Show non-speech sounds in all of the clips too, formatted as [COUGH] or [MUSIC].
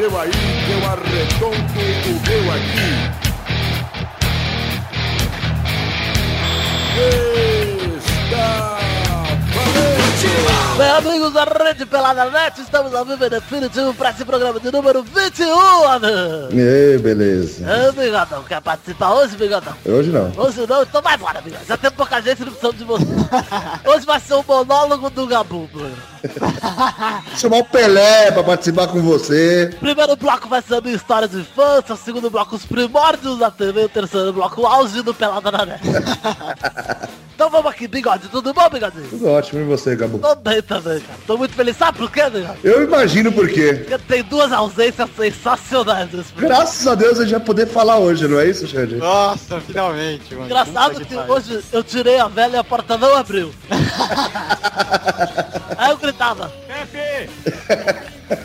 seu aí, que eu arredondo o meu aqui. Está valente! Bem, amigos da Rede Pelada Net, estamos ao vivo e definitivo para esse programa de número 21, amigo. E beleza. Ô, Bigodão, quer participar hoje, Bigodão? Hoje não. Hoje não, então vai embora, Bigodão. Já tem pouca gente, não precisamos de você. [LAUGHS] Hoje vai ser o monólogo do Gabu, mano. [LAUGHS] Chamar o Pelé pra participar com você. Primeiro bloco vai ser a minha história de infância, o segundo bloco os primórdios da TV, o terceiro bloco o auge do Pelada na Net. [LAUGHS] então vamos aqui, Bigode, tudo bom, Bigodinho? Tudo ótimo, e você, Gabu? Tô bem também, cara. Tô muito feliz. Sabe por quê, Bigode? Eu imagino por quê. Porque tem duas ausências sensacionais nesse. Graças a Deus a gente vai poder falar hoje, não é isso, Xande? Nossa, finalmente, mano. Engraçado Puta que pariu. hoje eu tirei a velha e a porta não abriu. [LAUGHS] Aí eu gritava, Pepe!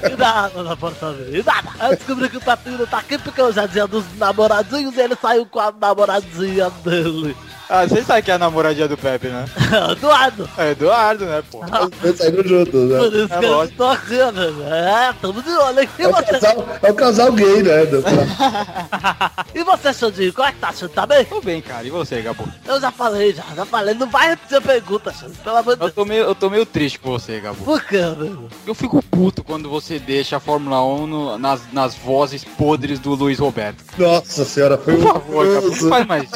[LAUGHS] e nada na porta abriu, e nada. Eu descobri que o Pepinho não tá aqui porque eu já tinha dos namoradinhos e ele saiu com a namoradinha dele. Ah, vocês sabem que é a namoradinha do Pepe, né? [LAUGHS] Eduardo. É Eduardo, né, pô? Eles saíram juntos, Por né? isso É que eu lógico. estou aqui, né? É, tamo de olho aqui. É o você, casal, é o casal gay, né? do- [LAUGHS] e você Xandinho, como é que tá, Xandinho? Tá bem? Tô bem, cara. E você, Gabu? Eu já falei, já, já falei. Não vai repetir a pergunta, Xandinho, pelo amor de Eu Deus. tô meio, eu tô meio triste com você, Gabu. Por quê, amigo? Eu fico puto quando você deixa a Fórmula 1 no- nas, nas vozes podres do Luiz Roberto. Nossa senhora, foi Por favor, Gabu, não faz mais isso.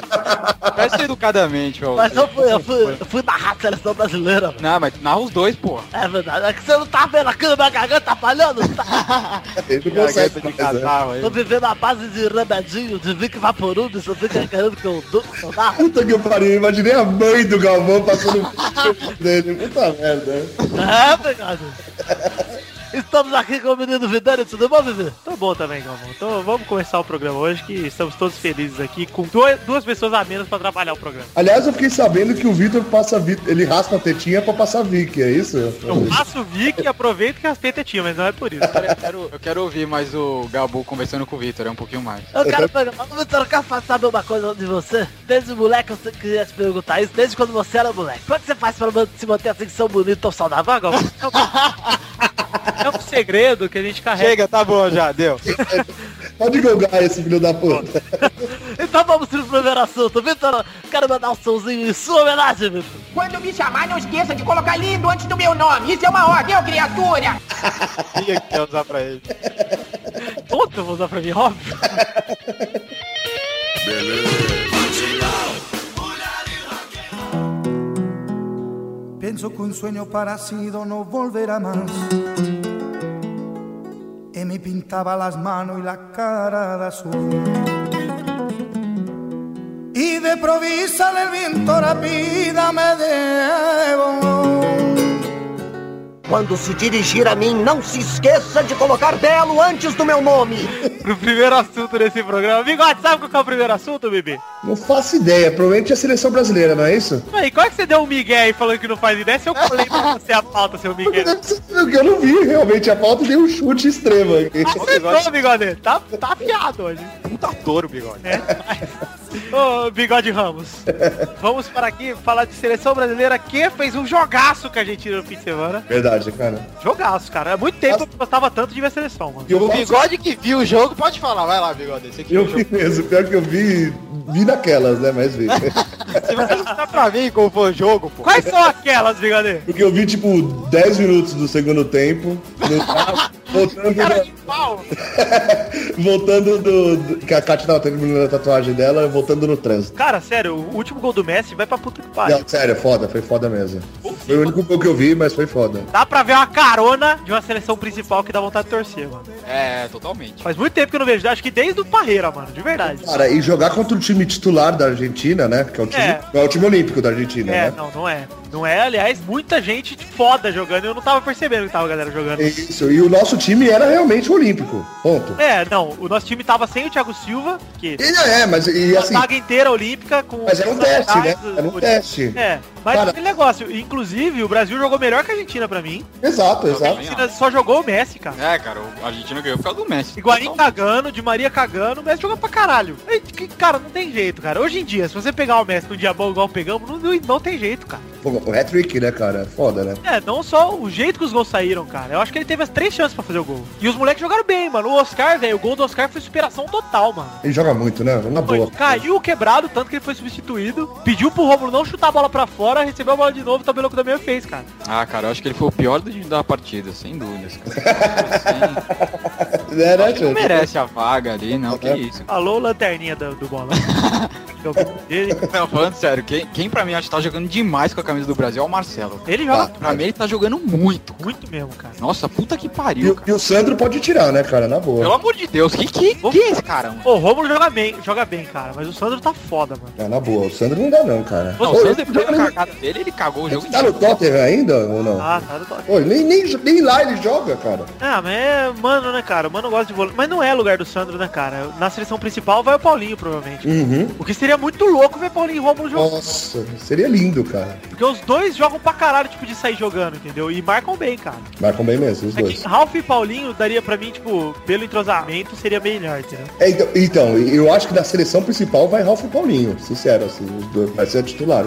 Educadamente, ó. Mas eu fui, eu fui, eu fui narrar a seleção brasileira, mano. Não, mas narra os dois, pô. É verdade, é que você não tá vendo aqui na minha garganta tá falhando? Tá? Ele não consegue de catarro aí. Tô vivendo a base de remedinho, de Vic Vaporub, se você quer querendo que eu do, eu narro. Puta que pariu, imaginei a mãe do Galvão passando o [LAUGHS] dele. Puta merda. É, pegado. Estamos aqui com o menino Vidani, tudo bom, Vivi? Tô bom também, Galvão. Então vamos começar o programa hoje, que estamos todos felizes aqui, com duas, duas pessoas a menos pra trabalhar o programa. Aliás, eu fiquei sabendo que o Vitor passa ele raspa a tetinha pra passar Vic, é isso? Eu faço o Vic e aproveito que as PT tinha, mas não é por isso. Eu quero, eu quero ouvir mais o Gabu conversando com o Vitor, é um pouquinho mais. Eu quero pegar, Vitor, eu quero saber uma coisa de você. Desde moleque, eu queria te perguntar isso, desde quando você era moleque. Como é que você faz pra se manter assim, tão bonito, tão saudável, Galvão, [LAUGHS] É um segredo que a gente carrega. Chega, tá bom já, deu. Pode golgar esse filho da puta. Então vamos pro primeiro assunto. Vitor, quero mandar um somzinho em sua homenagem, Vitor. Quando me chamar, não esqueça de colocar lindo antes do meu nome. Isso é uma ordem, ô criatura! Tinha que quer usar pra ele. Todo eu vou usar pra mim, óbvio. Pienso que un sueño parecido no volverá más. Y me pintaba las manos y la cara de azul. Y de provisa el viento rápida me debo. Quando se dirigir a mim, não se esqueça de colocar belo antes do meu nome. Pro primeiro assunto desse programa. Bigode, sabe qual que é o primeiro assunto, Bibi? Não faço ideia, provavelmente é a seleção brasileira, não é isso? Aí, qual é que você deu um migué aí falando que não faz ideia? Se eu colei pra você a pauta, seu migué. [LAUGHS] Eu não vi realmente a pauta e dei um chute extremo aqui. Acertou, Bigode. Tá, tá afiado hoje. Puta touro, bigode. É. Ô, Bigode Ramos. Vamos para aqui falar de seleção brasileira que fez um jogaço com a Argentina no fim de semana. Verdade, cara. Jogaço, cara. Há muito tempo que eu gostava tanto de ver a seleção, mano. E eu O bigode que viu o jogo, pode falar. Vai lá, bigode. Você que Eu viu o vi mesmo, pior que eu vi, vi naquelas, né, mas vi. [LAUGHS] Se você não tá pra mim como foi o jogo, pô. Quais são aquelas, Bigode? Porque eu vi, tipo, 10 minutos do segundo tempo, no voltando, Cara do, de pau. [LAUGHS] voltando do, do- Que a Kátia tava terminando a tatuagem dela, voltando no trânsito. Cara, sério, o último gol do Messi vai pra puta que pariu. Não, sério, foda, foi foda mesmo. Foi o único gol que eu vi, mas foi foda. Dá pra ver uma carona de uma seleção principal que dá vontade de torcer, mano. É, totalmente. Faz muito tempo que eu não vejo, acho que desde o Parreira, mano, de verdade. Cara, e jogar contra o time titular da Argentina, né? Que é o time, É. não é o time olímpico da Argentina, É, né? não, não é. Não é, aliás, muita gente foda jogando. Eu não tava percebendo que tava a galera jogando. Isso, e o nosso time era realmente olímpico. Ponto. É, não, o nosso time tava sem o Thiago Silva, que E é, mas e a assim. saga inteira olímpica com. Mas era um os teste, né? Era um o- teste. É, mas Cara- aquele negócio, inclusive, o Brasil jogou melhor que a Argentina pra mim. Exato, exato. A Argentina só jogou o Messi, cara. É, cara, o Argentina ganhou por causa do Messi. Higuaín cagando, de Maria cagando, o Messi joga pra caralho. E, Cara, não tem jeito, cara. Hoje em dia, se você pegar o Messi num dia bom igual pegamos, não, não, não tem jeito, cara. Pô, o hat-trick, né, cara? Foda, né? É, não só o jeito que os gols saíram, cara. Eu acho que ele teve as três chances pra fazer o gol. E os moleques jogaram bem, mano. O Oscar, velho, o gol do Oscar foi superação total, mano. Ele joga muito, né? Na boa. caiu quebrado, tanto que ele foi substituído. Pediu pro Romulo não chutar a bola pra fora, recebeu a bola de novo, o Tabeloco da meia fez, cara. Ah, cara, eu acho que ele foi o pior do- da partida, sem dúvidas. Cara. [LAUGHS] Assim, É, né, acho que não merece a vaga ali, não, que isso. Alô, lanterninha do, do bola. [LAUGHS] Que é o dele. [LAUGHS] Não, falando sério, quem, quem pra mim acho que tá jogando demais com a camisa do Brasil é o Marcelo. Ele joga Tá. Pra mim ele tá jogando muito. muito mesmo, cara. Nossa, puta que E, pariu, o- cara. e o Sandro pode tirar, né, cara? Na boa. Pelo amor de Deus, que que, que é esse cara, mano? O Romulo joga bem, joga bem, cara. Mas o Sandro tá foda, mano. É, na boa. O Sandro não dá, não, cara. Não, Ô, o ele- depois da ele- cagada dele, ele cagou o jogo Tá no Tottenham ainda ou não? Ah, tá toque. Pô, nem, nem, nem lá ele joga, cara. Ah, mas é mano, né, cara? O mano gosta de vôlei. Mas não é lugar do Sandro, né, cara? Na seleção principal vai o Paulinho, provavelmente. Uhum. O que seria muito louco ver Paulinho e Romulo jogando. Nossa, seria lindo, cara. Porque os dois jogam pra caralho, tipo, de sair jogando, entendeu? E marcam bem, cara. Marcam bem mesmo, os É dois. Ralph e Paulinho daria pra mim, tipo, pelo entrosamento, seria melhor, entendeu? É, então, então, eu acho que na seleção principal vai Ralf e Paulinho, sincero, assim, os dois, vai ser titular,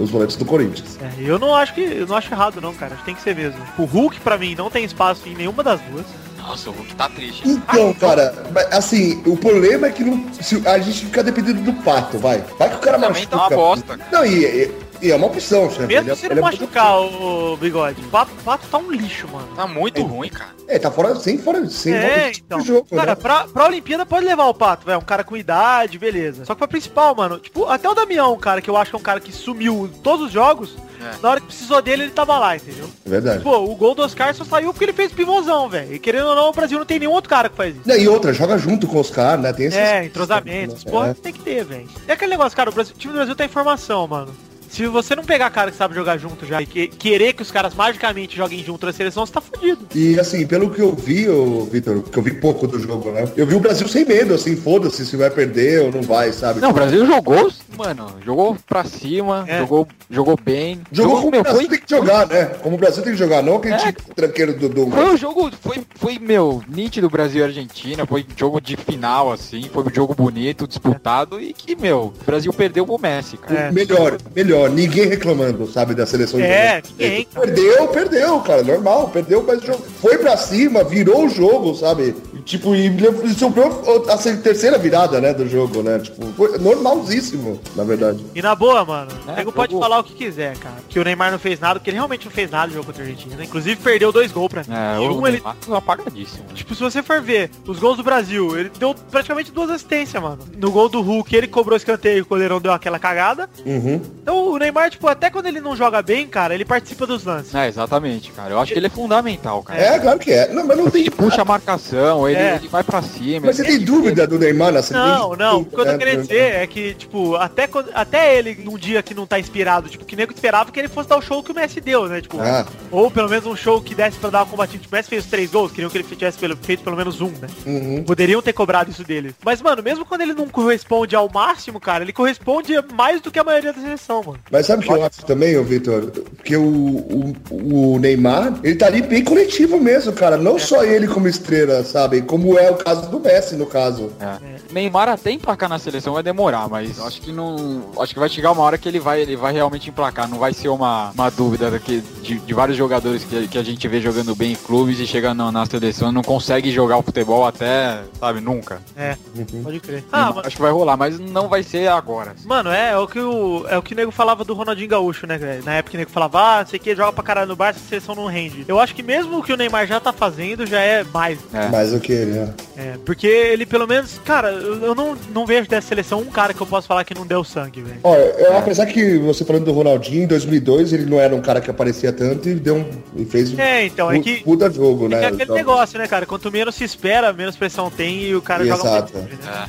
os volantes do Corinthians. É, eu não acho que. Eu não acho errado, não, cara. Acho que tem que ser mesmo. O Hulk, pra mim, não tem espaço em nenhuma das duas. Nossa, o Hulk tá triste. Então, cara, assim, o problema é que não, se, a gente fica dependendo do pato, vai. Vai que o cara Também tá uma machuca. bosta. Não, e, e- e é uma opção, chefe. Mesmo Ele é- se ele não é machucar o, o bigode. O pato, o pato tá um lixo, mano. Tá muito ruim, cara. É, tá fora, sem fora, sem É, fora de então. jogo, cara, né? pra, pra Olimpíada pode levar o Pato, velho. Um cara com idade, beleza. Só que pra principal, mano, tipo, até o Damião, cara, que eu acho que é um cara que sumiu em todos os jogos, É. na hora que precisou dele, ele tava lá, entendeu? É verdade. Pô, o gol do Oscar só saiu porque ele fez pivôzão, velho. E querendo ou não, o Brasil não tem nenhum outro cara que faz isso. Não, e outra, joga junto com os caras, né? Tem esses... É, entrosamentos. É. Porra, tem que ter, velho. É aquele negócio, cara, o, Brasil- o time do Brasil tá em formação, mano. Se você não pegar cara que sabe jogar junto já e que- querer que os caras magicamente joguem junto na seleção, você tá fudido. E assim, pelo que eu vi, ô, Vitor, que eu vi pouco do jogo, né? Eu vi o Brasil sem medo, assim, foda-se se vai perder ou não vai, sabe? Não, o Brasil jogou, mano, jogou pra cima, É. jogou, jogou bem. Jogou como o meu, Brasil foi, tem que jogar, né? Como o Brasil tem que jogar, não aquele É. time tranqueiro do... do... foi um jogo, foi, foi, meu, nítido Brasil e Argentina, foi jogo de final, assim, foi um jogo bonito, disputado e que, meu, o Brasil perdeu pro Messi, cara. É. Melhor, melhor, ninguém reclamando, sabe, da seleção É, de ninguém. Perdeu, perdeu, cara, normal, perdeu, mas o jogo foi pra cima, virou o jogo, sabe? Tipo, e sobrou a terceira virada, né, do jogo, né? Tipo, foi normalzíssimo, na verdade. E na boa, mano, É, o nego pode falar o que quiser, cara. Que o Neymar não fez nada, porque ele realmente não fez nada no jogo contra a Argentina. Inclusive perdeu dois gols pra mim. É, E o um ele. Tá apagadíssimo. Tipo, se você for ver os gols do Brasil, ele deu praticamente duas assistências, mano. No gol do Hulk, ele cobrou escanteio, o goleirão deu aquela cagada. Uhum. Então o Neymar, tipo, até quando ele não joga bem, cara, ele participa dos lances. É, exatamente, cara. Eu acho que ele é fundamental, cara. É, claro que é. Não, mas não tem... Ele puxa a marcação, ele, É. ele vai pra cima. Mas você ele- tem dúvida do Neymar na Não, não. O que eu tô É, querendo é. dizer é que, tipo, até, quando, até ele, num dia que não tá inspirado, tipo, que nego esperava que ele fosse dar o show que o Messi deu, né? Tipo, Ah. ou pelo menos um show que desse pra dar uma combatida. Tipo, o Messi fez os três gols, queriam que ele tivesse pelo- feito pelo menos um, né? Uhum. Poderiam ter cobrado isso dele. Mas, mano, mesmo quando ele não corresponde ao máximo, cara, ele corresponde mais do que a maioria da seleção, mano. Mas sabe o que eu acho também, ô Vitor? Porque o, o, o Neymar, ele tá ali bem coletivo mesmo, cara. Não só ele como estrela, sabe? Como é o caso do Messi, no caso. É. Neymar até emplacar na seleção vai demorar, mas acho que não. Acho que vai chegar uma hora que ele vai, ele vai realmente emplacar. Não vai ser uma, uma dúvida daqui, de, de vários jogadores que, que a gente vê jogando bem em clubes e chega na, na seleção e não consegue jogar o futebol até, sabe, nunca. É, pode crer. Ah, acho que vai rolar, mas não vai ser agora. Mano, é, é o que o, é o que o nego falava do Ronaldinho Gaúcho, né, velho? Na época que o nego falava, ah, não sei o que, joga pra caralho no Barça, a seleção não rende. Eu acho que mesmo o que o Neymar já tá fazendo, já é mais. É. Mas o que ele é? É, porque ele pelo menos, cara, eu, não, não vejo dessa seleção um cara que eu posso falar que não deu sangue, velho. Olha, eu, apesar que você falando do Ronaldinho, em 2002 ele não era um cara que aparecia tanto e deu um, e fez É, então, é um que- puta jogo, É né? é aquele Então, negócio, né, cara? Quanto menos se espera, menos pressão tem e o cara joga Exato. muito. Né? É.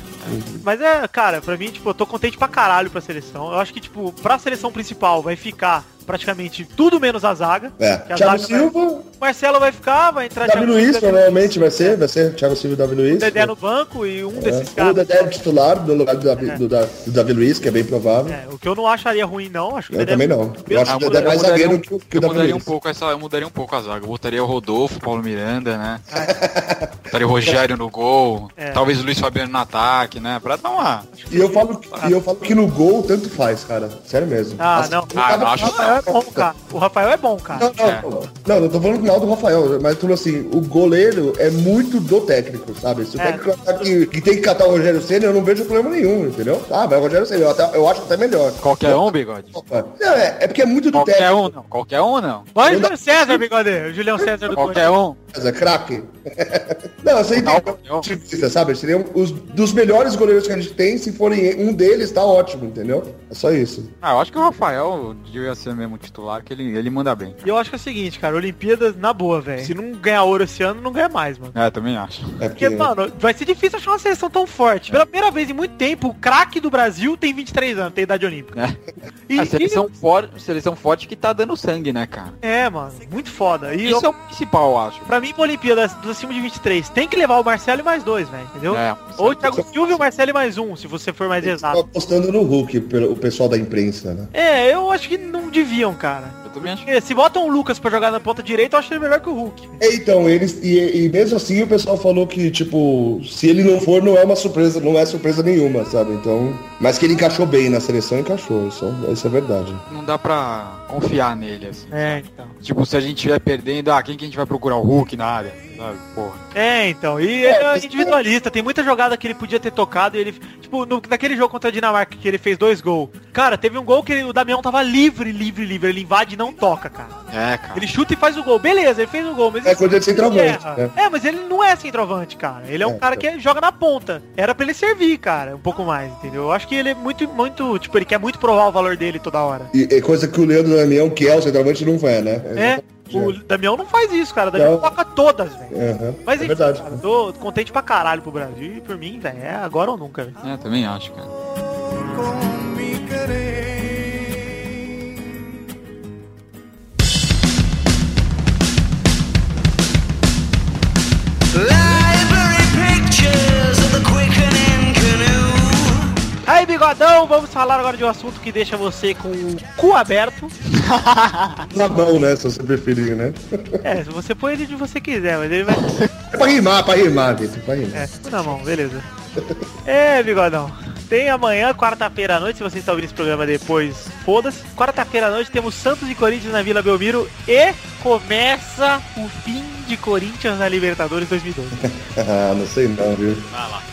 Mas é, cara, pra mim, tipo, eu tô contente pra caralho pra seleção. Eu acho que, tipo, pra seleção principal vai ficar praticamente tudo menos a zaga. É, a Thiago zaga vai- Silva, Marcelo vai ficar, vai entrar Davi Thiago Luiz Silva, provavelmente vai ser, vai ser Thiago Silva e Davi Luiz. Dedé no banco e um desses É. O caras. Dedé é titular no lugar do Davi, É. do, Da- do Davi Luiz, que é bem provável. É, o que eu não acharia ruim, não. Acho que o Eu Dedé- também não. Eu acho que o Dedé é eu mais mudaria zagueiro um- que, o- que o eu Davi mudaria um Luiz. pouco essa, eu mudaria um pouco a zaga. Eu botaria o Rodolfo, Paulo Miranda, né? [LAUGHS] Botaria o Rogério no gol, É. talvez o Luiz Fabiano no ataque, né? Pra dar uma. E eu falo, e eu falo que no gol tanto faz, cara. Sério mesmo. Ah, não. Ah, eu acho- O Rafael é bom, cara. O Rafael é bom, cara. Não, não, É. não, não, não tô falando final do Rafael, mas tudo assim, o goleiro é muito do técnico, sabe? Se o É. técnico achar que, que tem que catar o Rogério Senna, eu não vejo problema nenhum, entendeu? Ah, mas o Rogério Senna, eu, até- eu acho até melhor. Qualquer um, bigode? Opa. Não, é, é porque é muito do Qualquer técnico. um, não. Qualquer um, não. Dá- Júlio César, bigode. O Julião César do Qualquer um. É craque. [LAUGHS] não, você entendeu? sabe? Seriam os dos melhores goleiros que a gente tem, se forem um deles, tá ótimo, entendeu? É só isso. Ah, eu acho que o Rafael devia ser mesmo titular, que ele, ele manda bem. E eu acho que é o seguinte, cara, Olimpíadas na boa, velho. Se não ganhar ouro esse ano, não ganha mais, mano. É, também acho. É Porque, mano, vai ser difícil achar uma seleção tão forte. Pela primeira vez em muito tempo, o craque do Brasil tem 23 anos, tem idade olímpica. É. [LAUGHS] E, A seleção, for, seleção forte que tá dando sangue, né, cara? e- é, mano, muito foda. E Isso eu, é o principal, eu acho. pra mim, pra Olimpíadas dos acima de 23, tem que levar o Marcelo e mais dois, velho, entendeu? É, Ou o Thiago Silva e o Marcelo e mais um, se você for mais Tô exato. apostando no Hulk, pelo o pessoal da imprensa, né? É, eu acho que não deviam, cara. eu também acho. Porque Se botam o Lucas pra jogar na ponta direita, eu acho ele melhor que o Hulk. É, Então, eles. E, e mesmo assim o pessoal falou que, tipo, se ele não for, não é uma surpresa, não é surpresa nenhuma, sabe? Então. Mas que ele encaixou bem na seleção, encaixou. Isso, isso é verdade. Não dá pra confiar nele, assim. É, então. Tipo, se a gente estiver perdendo, ah, quem que a gente vai procurar? O Hulk na área? Sabe? Porra. É, então. E ele é individualista. Tem muita jogada que ele podia ter tocado e ele. Tipo, no, naquele jogo contra a Dinamarca que ele fez dois gols. Cara, teve um gol que ele- o Damião tava livre, livre, livre. Ele invade e não toca, cara. É, cara. Ele chuta e faz o gol. Beleza, ele fez o gol, mas É coisa de centroavante, né? É, mas ele não é centroavante, cara. Ele é um É, cara que joga na ponta. Era pra ele servir, cara, um pouco mais, entendeu? Eu acho que ele é muito, muito, tipo, ele quer muito provar o valor dele toda hora. E é coisa que o Leandro Damião, que é o centroavante, não é, né? É, o Damião não faz isso, cara. O Damião Não. toca todas, velho. Aham, Mas é enfim, verdade. cara, tô contente pra caralho pro Brasil e por mim, velho, é agora ou nunca, velho. É, também acho, cara. Aí, bigodão, vamos falar agora de um assunto que deixa você com o cu aberto. [LAUGHS] Na mão, né? Se você preferir, né? É, se você põe ele de você quiser, mas ele vai. É pra rimar, pra rimar, Vitor, pra rimar. É, na mão, beleza. É, bigodão. Tem amanhã, quarta-feira à noite, se você está ouvindo esse programa depois, foda-se. Quarta-feira à noite temos Santos e Corinthians na Vila Belmiro e começa o fim de Corinthians na Libertadores 2012. [LAUGHS] Ah, não sei não, viu?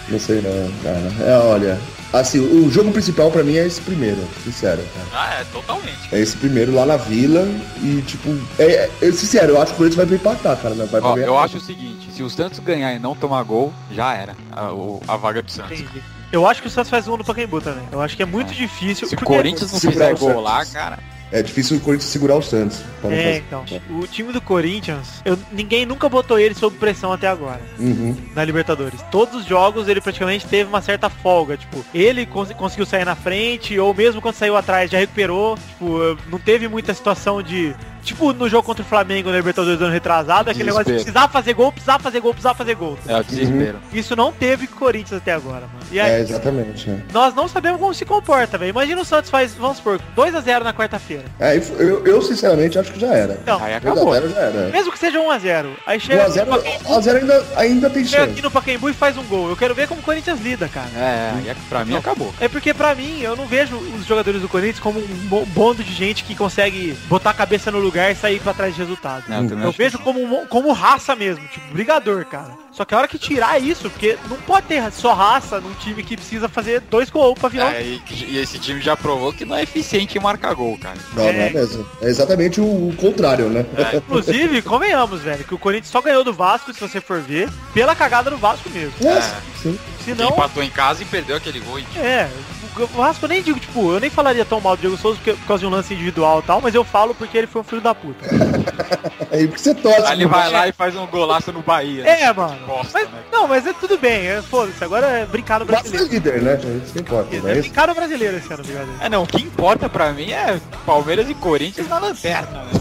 Não sei não, cara. É, olha, assim, o jogo principal pra mim é esse primeiro, sincero, cara. Ah, é, totalmente. É esse primeiro lá na Vila e, tipo, é, é, sincero, eu acho que o Corinthians vai pra empatar, cara. Não vai Ó, eu acho o seguinte, se o Santos ganhar e não tomar gol, já era a, a vaga do Santos. Entendi. Eu acho que o Santos faz um no Pacaembu também. Eu acho que é muito difícil. Se o porque- Corinthians não fizer gol lá, cara, É difícil o Corinthians segurar o Santos. É, fazer- então. O time do Corinthians, eu- ninguém nunca botou ele sob pressão até agora. Uhum. na Libertadores. Todos os jogos ele praticamente teve uma certa folga, tipo, ele cons- conseguiu sair na frente, ou mesmo quando saiu atrás já recuperou, tipo, não teve muita situação de, tipo, no jogo contra o Flamengo na Libertadores do ano retrasado, aquele negócio de Desespero. precisar fazer gol, precisar fazer gol, precisar fazer gol. é o desespero. Isso não teve com o Corinthians até agora, mano. E aí, É, exatamente. É. nós não sabemos como se comporta, velho. Imagina o Santos faz, vamos supor, 2x0 na quarta-feira. É, eu, eu, sinceramente acho que já era. Então, Aí acabou. 2x0 já era. mesmo que seja 1x0, aí chega, aqui no 1x0 Pacaembu- 1x0 ainda, ainda tem chega chance. aqui no Pacaembu e faz um gol. Eu quero ver como o Corinthians lida, cara. É, aí pra mim acabou. É porque pra mim, eu não vejo os jogadores do Corinthians como um bo- bondo de gente que consegue botar a cabeça no lugar e sair pra trás de resultado. É, eu Eu vejo como, como raça mesmo, tipo, brigador, cara. Só que a hora que tirar isso, porque não pode ter só raça num time que precisa fazer dois gols pra virar. É, e, e esse time já provou que não é eficiente em marcar gol, cara. Não, não é mesmo. É exatamente o, o contrário, né? Inclusive, [LAUGHS] convenhamos, velho, que o Corinthians só ganhou do Vasco, se você for ver, pela cagada do Vasco mesmo. É, sim. Ele Senão, empatou em casa e perdeu aquele gol. hein? É, o Vasco eu nem digo, tipo, eu nem falaria tão mal do Diego Souza porque- por causa de um lance individual e tal, mas eu falo porque ele foi um filho da puta. Aí [LAUGHS] porque você torce. Aí ele vai lá e faz um golaço no Bahia. né? É, mano. Bosta, Mas, né? não, mas é tudo bem, é, foda-se, agora é brincar no Mas é brasileiro. líder, né? Isso que importa, É não é brincar no brasileiro esse ano, obrigado. É, não, o que importa pra mim é Palmeiras e Corinthians na lanterna. Né?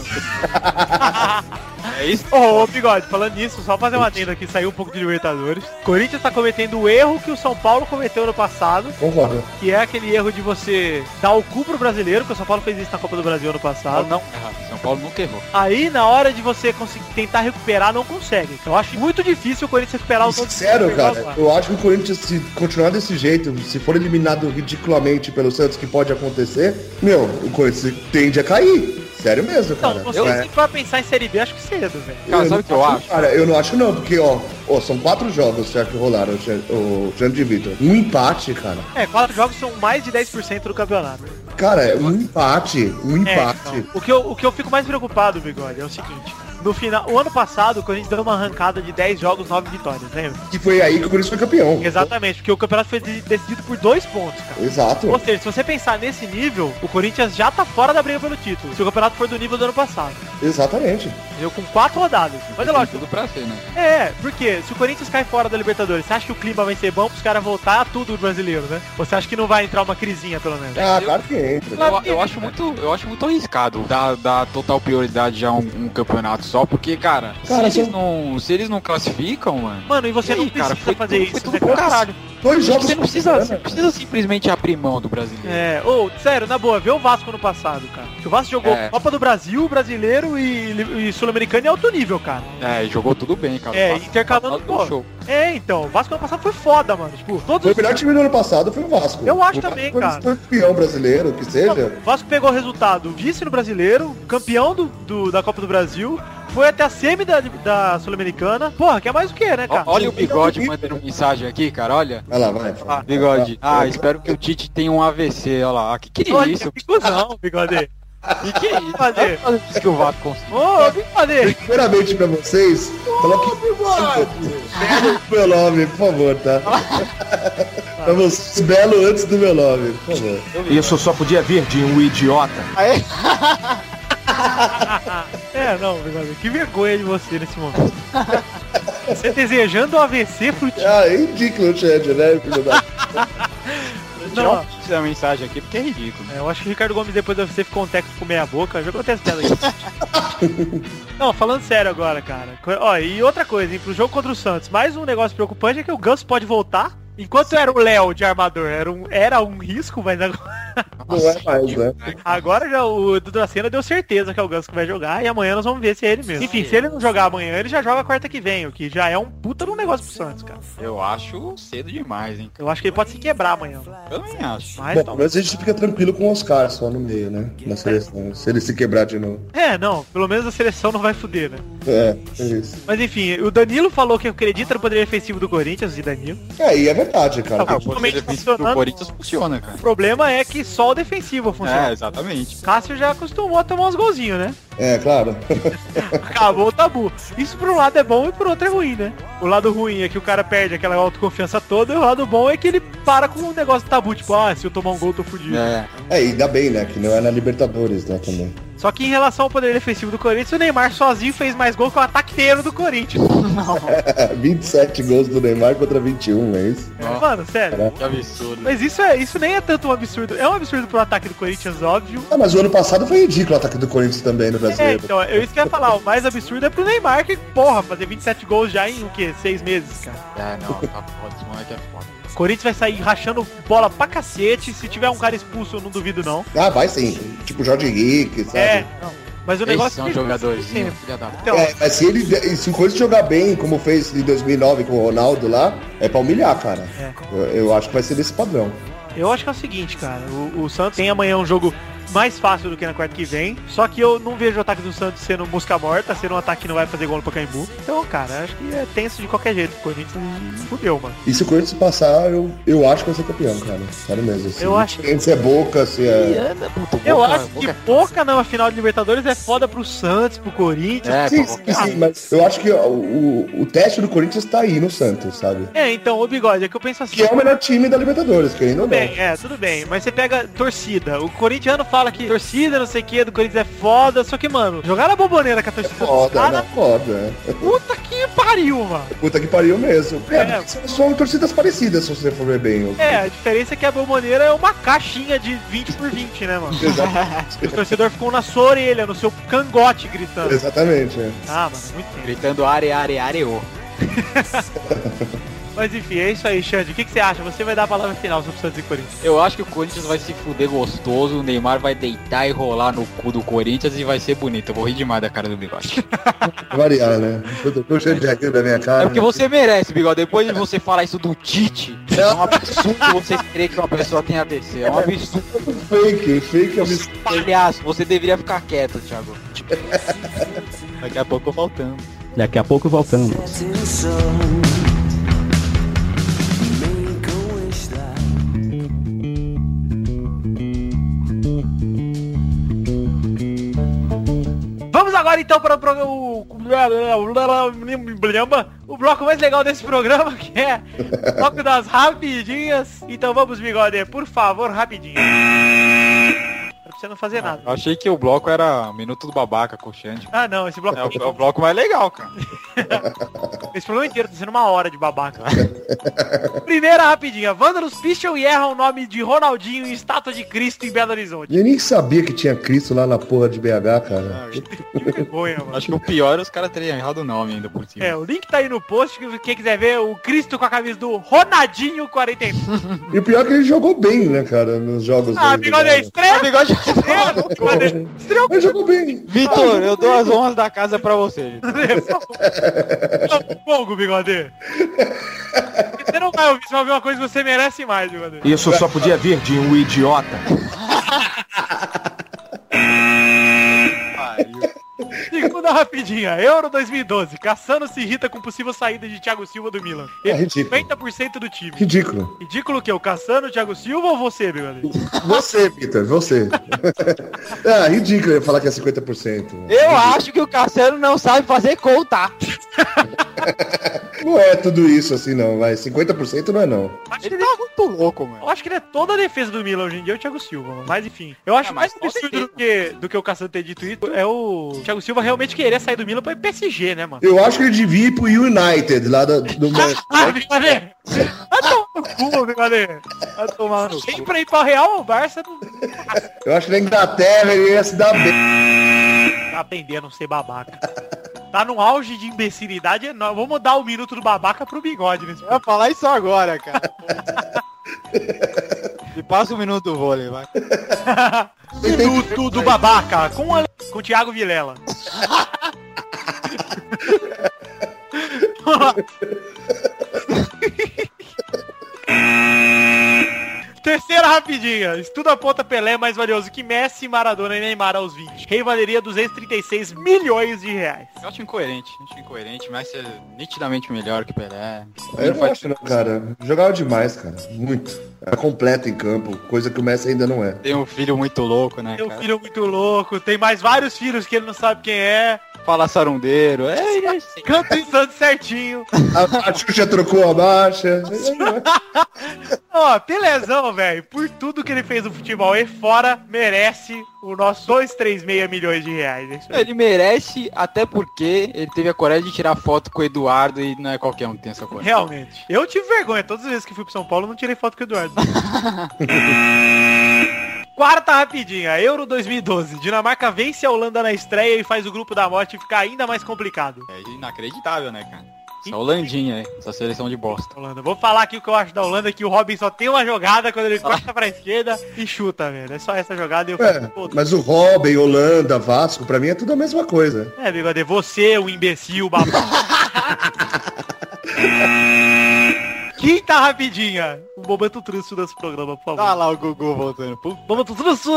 [LAUGHS] É isso? Ô, ô, Bigode, falando nisso, só fazer uma adenda aqui, saiu um pouco de Libertadores. Corinthians tá cometendo o erro que o São Paulo cometeu no passado, Concordo. que é aquele erro de você dar o cu pro brasileiro, que o São Paulo fez isso na Copa do Brasil ano passado. Não, erra. São Paulo nunca errou. Aí, na hora de você conseguir tentar recuperar, não consegue. Eu acho muito difícil o Corinthians recuperar Sincero, que pegou cara, eu acho que o Corinthians, se continuar desse jeito, se for eliminado ridiculamente pelo Santos, que pode acontecer, meu, o Corinthians tende a cair. Sério mesmo, cara. Não, você É. se for pensar em Série B, acho que cedo, velho. Cara, sabe não o que eu acho? Cara, eu não acho não, porque, ó, ó, são quatro jogos já que rolaram, o Jean- de Vitor. Um empate, cara. É, quatro jogos são mais de 10% do campeonato. Cara, é um empate, um É, empate. então, o, que eu, o que eu fico mais preocupado, Bigode, é o seguinte. No final, o ano passado, o Corinthians deu uma arrancada de 10 jogos, 9 vitórias, lembra? Que foi aí que o Corinthians foi campeão. Exatamente, porque o campeonato foi de- decidido por dois pontos, cara. Exato. Ou seja, se você pensar nesse nível, o Corinthians já tá fora da briga pelo título. Se o campeonato for do nível do ano passado. Exatamente. Eu com quatro rodadas. Mas é lógico. tudo pra ser, né? É, porque se o Corinthians cai fora da Libertadores, você acha que o clima vai ser bom pros caras voltar a tudo brasileiro, né? Ou você acha que não vai entrar uma crisinha, pelo menos? Ah, claro que entra. Eu, eu acho muito, eu acho muito arriscado dar, dar total prioridade a um, um campeonato só, porque, cara, Cara, se, eles não, se eles não classificam, mano. Mano, e você e não aí, precisa cara, foi, fazer tudo- isso, foi tudo né, caralho. Dois jogos Você não precisa, semana. você precisa simplesmente abrir mão do brasileiro. É, ou, sério, na boa, vê o Vasco no passado, cara. Que o Vasco jogou É. Copa do Brasil, Brasileiro e, e Sul-Americano em alto nível, cara. É, jogou tudo bem, cara. É, O Vasco intercalando, pô. show. É, então, o Vasco ano passado foi foda, mano. Tipo, todos Foi o melhor time do ano passado, foi o Vasco. Eu acho O Vasco também, foi cara. campeão brasileiro, que seja. O Vasco pegou o resultado vice no Brasileiro, campeão do, do- da Copa do Brasil, foi até a semi da, da Sul-Americana. Porra, quer mais o que, né, cara? Olha o bigode mandando mensagem aqui, cara, olha. Vai lá, vai. Ah, bigode. Ah, espero que o Tite tenha um AVC, olha lá. Ah, que que é Olha, isso? que cuzão, bigode. Que que é isso? fazer? Olha isso que o Vasco conseguiu. Ô, fazer. Primeiramente pra vocês, coloque o [LAUGHS] meu nome, por favor, tá? [LAUGHS] pra vocês, belo antes do meu nome, por favor. Isso só podia vir de um idiota. [LAUGHS] [LAUGHS] É, não, bigode, que vergonha de você nesse momento. Você desejando o AVC pro time. Ah, é ridículo, Chad, né, filho da... [LAUGHS] Não, print da mensagem aqui porque é ridículo. É, eu acho que o Ricardo Gomes depois do AVC ficou um técnico com meia boca. Já acontece piada aqui. [LAUGHS] Não, falando sério agora, cara. Ó, e outra coisa, hein, pro jogo contra o Santos, mais um negócio preocupante é que o Ganso pode voltar. Enquanto era o Léo de armador, era um, era um risco, mas agora, [LAUGHS] Não é mais, né? agora já o Edu Dracena deu certeza que é o Ganso que vai jogar e amanhã nós vamos ver se é ele mesmo. Enfim, se ele não jogar amanhã, ele já joga quarta que vem, o que já é um puta no negócio pro Santos, cara. Eu acho cedo demais, hein? Eu acho que ele pode se quebrar amanhã. Eu também acho. Mas Bom, mas a gente fica tranquilo com o Oscar só no meio, né? Na seleção. Se ele se quebrar de novo. É, não, pelo menos a seleção não vai fuder, né? É, é isso. Mas enfim, o Danilo falou que acredita no poder defensivo do Corinthians, e Danilo. É, e é verdade, cara. Ah, Ah, o poder Totalmente defensivo do funcionando. Corinthians funciona, cara. O problema é que só o defensivo funciona. É, exatamente. Cássio já acostumou a tomar uns golzinhos, né? É, claro. [LAUGHS] Acabou o tabu. Isso por um lado é bom e por outro é ruim, né? O lado ruim é que o cara perde aquela autoconfiança toda, e o lado bom é que ele para com o negócio tabu, tipo, ah, se eu tomar um gol, eu tô fudido. É. É, e ainda bem, né? Que não é na Libertadores, né, também. Só que em relação ao poder defensivo do Corinthians, o Neymar sozinho fez mais gol que o ataque inteiro do Corinthians. [LAUGHS] 27 gols do Neymar contra 21, é isso? Ó. Mano, sério. Que absurdo. Mas isso, é, isso nem é tanto um absurdo. É um absurdo pro ataque do Corinthians, óbvio. Ah, mas o ano passado foi ridículo o ataque do Corinthians também no É, brasileiro. então, eu isso que eu ia falar. O mais absurdo é pro Neymar, que, porra, fazer 27 gols já em o quê? Seis meses, cara. É, não, tá foda, esse moleque é foda. Corinthians vai sair rachando bola pra cacete. Se tiver um cara expulso, eu não duvido, não. Ah, vai sim. Tipo Jorge Henrique, sabe? É, não. Mas o Esses negócio são é que- jogadores, Sim. Então, É, mas se ele se o Corinthians jogar bem, como fez em 2009 com o Ronaldo lá, é pra humilhar, cara. É. Eu, eu acho que vai ser desse padrão. eu acho que é o seguinte, cara. O, o Santos tem amanhã um jogo mais fácil do que na quarta que vem. Só que eu não vejo o ataque do Santos sendo mosca morta, sendo um ataque que não vai fazer gol no Pacaembu. Então, cara, acho que é tenso de qualquer jeito. O Corinthians fudeu, mano. E se o Corinthians passar, eu, eu acho que vai ser campeão, cara. Sério mesmo. Assim. Eu acho- Se é Boca, se é... Eu Boca- acho que Boca- pouca na final de Libertadores é foda pro Santos, pro Corinthians. É, Sim, sim, sim, mas eu acho que ó, o, o teste do Corinthians tá aí no Santos, sabe? É, então, o bigode, é que eu penso assim. Que é o melhor time da Libertadores, querendo ou não. bem, é, tudo bem. Mas você pega torcida. O corintiano fala fala que torcida, não sei o que, do Corinthians é foda. Só que, mano, jogar na bomboneira com a torcida dos Foda, caras, né? Foda. puta que pariu, mano. Puta que pariu mesmo. É, É. são- torcidas parecidas, se você for ver bem. É, a diferença é que a bomboneira é uma caixinha de 20 por 20, né, mano? Exato. [LAUGHS] O torcedor ficou na sua orelha, no seu cangote, gritando. Exatamente. é. Ah, mano, muito tempo. Gritando are, are, areô. [LAUGHS] Mas enfim, é isso aí, Xande. O que, que você acha? Você vai dar a palavra final sobre Santos e Corinthians. Eu acho que o Corinthians vai se fuder gostoso, o Neymar vai deitar e rolar no cu do Corinthians e vai ser bonito. Eu vou rir demais da cara do bigode. [LAUGHS] Variar, né? Eu tô cheio de rir da minha cara. É porque você merece, bigode. Depois de você falar isso do Tite, é um absurdo você crer que uma pessoa tem AVC. É um absurdo. Fake, fake absurdo. Palhaço, você deveria ficar quieto, Thiago. Daqui a pouco faltando. Daqui a pouco voltamos. Vamos agora então para o programa. O bloco mais legal desse programa, que é o bloco das rapidinhas. Então vamos, bigode, por favor, rapidinho. Pra você não fazer nada. Eu achei que o bloco era Minuto do Babaca com o Xande. Ah não, esse bloco É o, é o bloco mais legal, cara. [LAUGHS] Esse programa inteiro tá sendo uma hora de babaca. [LAUGHS] Primeira rapidinha. Vândalos picham e erram o nome de Ronaldinho em estátua de Cristo em Belo Horizonte. Eu nem sabia que tinha Cristo lá na porra de BH, cara. Que vergonha, mano. Acho que o pior é os caras terem errado o nome ainda por cima. É, o link tá aí no post, que quem quiser ver o Cristo com a camisa do Ronaldinho 49. E o pior é que ele jogou bem, né, cara, nos jogos Ah, bigode, né? bigode... Bigode, estreia Ele jogou bem. Vitor, eu dou as honras da casa pra você. [LAUGHS] Fogo, bigode. Você não vai ouvir, você vai ouvir uma coisa que você merece mais, bigode. Isso só podia vir de um idiota. [LAUGHS] Segunda rapidinha. Euro 2012. Cassano se irrita com possível saída de Thiago Silva do Milan. É ridículo. 50% do time. Ridículo. Ridículo o quê? O Cassano, o Thiago Silva ou você, bigode? Você, Peter, você. [LAUGHS] ah, ridículo eu falar que é 50%. Eu acho que o Cassiano não sabe fazer conta. [LAUGHS] Não é tudo isso assim, não. Vai, 50% não é não. Acho que Ele ele tá muito louco, mano. Eu acho que ele é toda a defesa do Milan hoje em dia, é o Thiago Silva, mano. Mas enfim. Eu acho mas mais absurdo do que, do que o Cassano ter dito isso é o Thiago Silva realmente querer sair do Milan pra ir PSG, né, mano? Eu acho que ele devia ir pro United, lá do, [LAUGHS] do. Ah, Bigode! Vai tomar no cu, Bigode! Vai tomar no cu. Nem pra ir pra Real ou Barça não Eu acho que na Inglaterra ele ia se dar bem. tá aprendendo a não ser babaca. Tá num auge de imbecilidade enorme. Vamos dar o minuto do babaca pro Bigode nesse Eu ia falar isso agora, cara. [LAUGHS] Me passa um minuto do vôlei, vai. [LAUGHS] Minuto do babaca com, a... com o Thiago Vilela. [LAUGHS] [LAUGHS] Terceira rapidinha. Estudo aponta Pelé é mais valioso que Messi, Maradona e Neymar aos 20. Rei valeria 236 milhões de reais. Eu acho incoerente, acho incoerente, mas é nitidamente melhor que Pelé. Eu não acho não, cara. Jogava demais, cara. Muito. Era completo em campo, coisa que o Messi ainda não é. Tem um filho muito louco, né, Tem um cara? filho muito louco, tem mais vários filhos que ele não sabe quem é. Fala sarundeiro. É, é, Canta em Santos certinho. A, [LAUGHS] a Xuxa trocou a marcha. [LAUGHS] Ó, Pelezão, velho, por tudo que ele fez no futebol e fora, merece o nosso 236 milhões de reais. É. Ele merece, até porque ele teve a coragem de tirar foto com o Eduardo e não é qualquer um que tem essa coragem. Realmente. Eu tive vergonha. Todas as vezes que fui pro São Paulo, não tirei foto com o Eduardo. [LAUGHS] Quarta rapidinha. Euro 2012. Dinamarca vence a Holanda na estreia e faz o grupo da morte ficar ainda mais complicado. É inacreditável, né, cara? Essa Holandinha aí, essa seleção de bosta. Holanda. Vou falar aqui o que eu acho da Holanda, que o Robin só tem uma jogada quando ele corta pra esquerda e chuta, velho. É só essa jogada e eu É, fico, mas o Robin, Holanda, Vasco, pra mim é tudo a mesma coisa. É, bigode, você, o imbecil, babaca. [LAUGHS] Quinta rapidinha. O momento triste desse programa, por favor. Tá lá o Gugu voltando. Pô, Momento triste.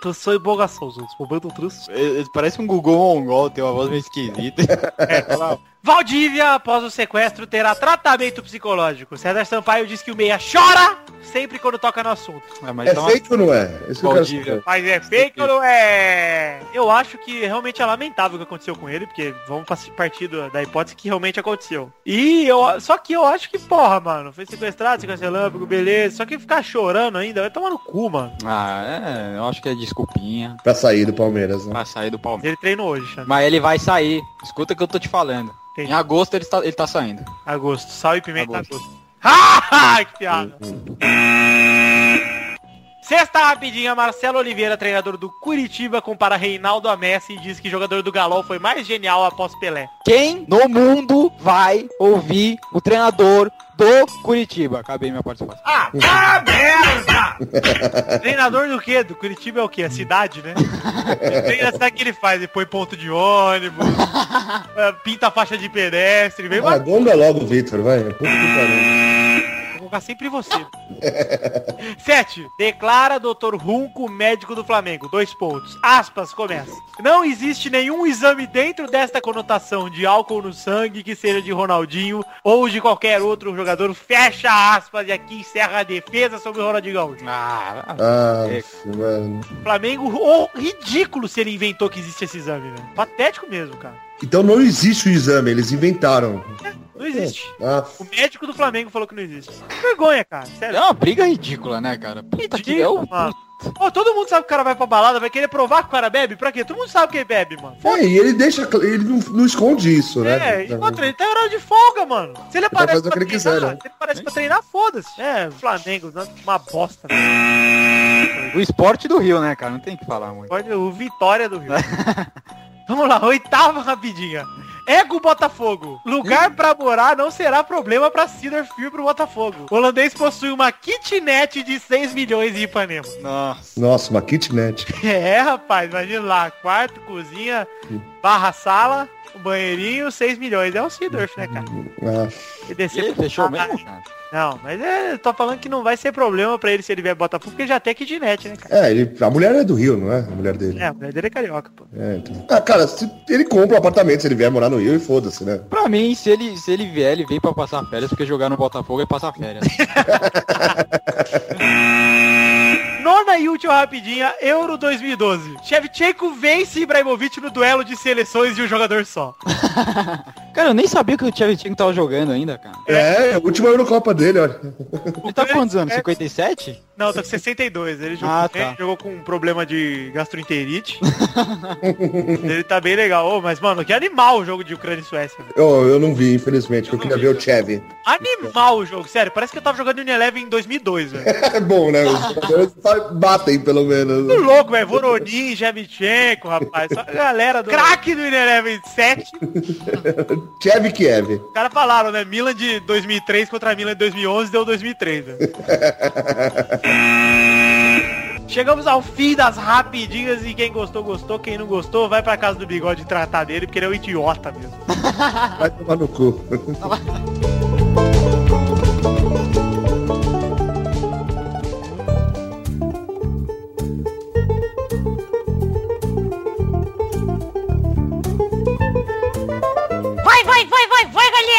Triste e empolgação, gente. Momento triste. ele- ele parece um Gugu mongol, tem uma voz meio esquisita. [LAUGHS] Valdívia, após o sequestro, terá tratamento psicológico. César Sampaio diz que o meia chora sempre quando toca no assunto. É, mas É então, fake ou não é? Isso que eu quero Valdívia. Mas é fake ou não é? Eu acho que realmente é lamentável o que aconteceu com ele, porque vamos pa- partir da hipótese que realmente aconteceu. E eu, só que eu acho que, porra, mano, foi sequestrado, sequestrado relâmpago, beleza. Só que ficar chorando ainda, vai tomar no cu, mano. Ah, é, eu acho que é desculpinha Pra sair do Palmeiras, né? pra sair do Palmeiras. Ele treinou hoje, Xande. Mas ele vai sair. Escuta o que eu tô te falando. Entendi. Em agosto ele tá, ele tá saindo. Agosto, sal e pimenta Agosto. agosto. Ah, [LAUGHS] que piada. Sexta rapidinha, Marcelo Oliveira, treinador do Curitiba, compara Reinaldo a Messi e diz que jogador do Galol foi mais genial após Pelé. Quem no mundo vai ouvir o treinador do Curitiba? Acabei minha participação. Treinador do quê? Do Curitiba é o quê? A cidade, né? Ele treina a cidade que ele faz. Ele põe ponto de ônibus, [LAUGHS] pinta a faixa de pedestre, vem Ah, gonga logo o Vitor, vai. Puta que pariu. Colocar sempre você. [LAUGHS] 7. Declara Dr. Runco, médico do Flamengo. Dois pontos. Aspas, começa. Não existe nenhum exame dentro desta conotação de álcool no sangue que seja de Ronaldinho ou de qualquer outro jogador. Fecha aspas e aqui encerra a defesa sobre o Ronaldinho Gaúcho. Ah, Ah, É. mano. Flamengo, oh, ridículo se ele inventou que existe esse exame, velho. Patético mesmo, cara. Então não existe o exame, eles inventaram. Não existe. Ah, O médico do Flamengo falou que não existe. Vergonha, cara. é Sério. uma briga ridícula, né, cara? Puta que é Ridículo, o mano. Pô, todo mundo sabe que o cara vai pra balada, vai querer provar que o cara bebe? Pra quê? Todo mundo sabe que ele bebe, mano. é, e ele deixa, ele não, não esconde isso, né? É, e outra, ele tá em horário de folga, mano. Se ele vai aparece o pra que ele treinar, quiser, né? se ele aparece pra treinar, foda-se. É, Flamengo, uma bosta. velho. O esporte do Rio, né, cara? Não tem o que falar muito. Pode o Vitória do Rio. [LAUGHS] Vamos lá, oitava rapidinha. Ego Botafogo. Lugar pra morar não será problema pra Cedar Field pro Botafogo. O holandês possui uma kitnet de 6 milhões em Ipanema. Nossa. Nossa, uma kitnet. [LAUGHS] É, rapaz, imagina lá, quarto, cozinha, barra sala, banheirinho, 6 milhões. É o Seedorf, né, cara? Ah, E E descer ele pro- fechou mesmo, cara? Não, mas é, eu tô falando que não vai ser problema pra ele se ele vier Botafogo, porque já tem kitnet, né, cara? é, ele, a mulher é do Rio, não é? A mulher dele. É, a mulher dele é carioca, pô. É, então. Ah, cara, se ele compra um apartamento, se ele vier morar no Rio, e foda-se, né? Pra mim, se ele, se ele vier, ele vem pra passar férias, porque jogar no Botafogo é passar férias. [LAUGHS] Nona e última rapidinha, Euro 2012. Shevchenko vence Ibrahimovic no duelo de seleções de um jogador só. [LAUGHS] cara, eu nem sabia que o Tchevchenko tava jogando ainda, cara. É, a última Eurocopa dele, olha. Ele tá com quantos anos? É. 57? Não, tá com 62. Ele jogou, Ah, bem, tá. jogou com um problema de gastroenterite. [LAUGHS] ele tá bem legal. Ô, mas, mano, que animal o jogo de Ucrânia e Suécia. velho. Eu, eu não vi, infelizmente, que eu queria ver o Chevy. Animal o jogo, sério. Parece que eu tava jogando Unilever em 2002, velho. [LAUGHS] É bom, né? Batem, pelo menos. Muito louco, velho. Voronin, Shevchenko, rapaz. Só a galera do... Craque do Unilever 7. [LAUGHS] Chevy Kiev. Os caras falaram, né? Milan de 2003 contra Milan de 2011 deu 2003, velho. [LAUGHS] Chegamos ao fim das rapidinhas e quem gostou, gostou. Quem não gostou, vai pra casa do bigode tratar dele, porque ele é um idiota mesmo. Vai tomar no cu. [LAUGHS]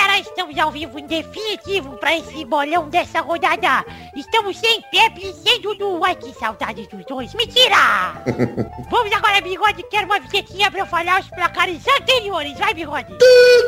galera! Estamos ao vivo em definitivo pra esse bolão dessa rodada. Estamos sem Pepe e sem Dudu. Ai, que saudade dos dois. Mentira! [LAUGHS] Vamos agora, Bigode. Quero uma vinhetinha pra eu falar os placares anteriores. Vai, Bigode.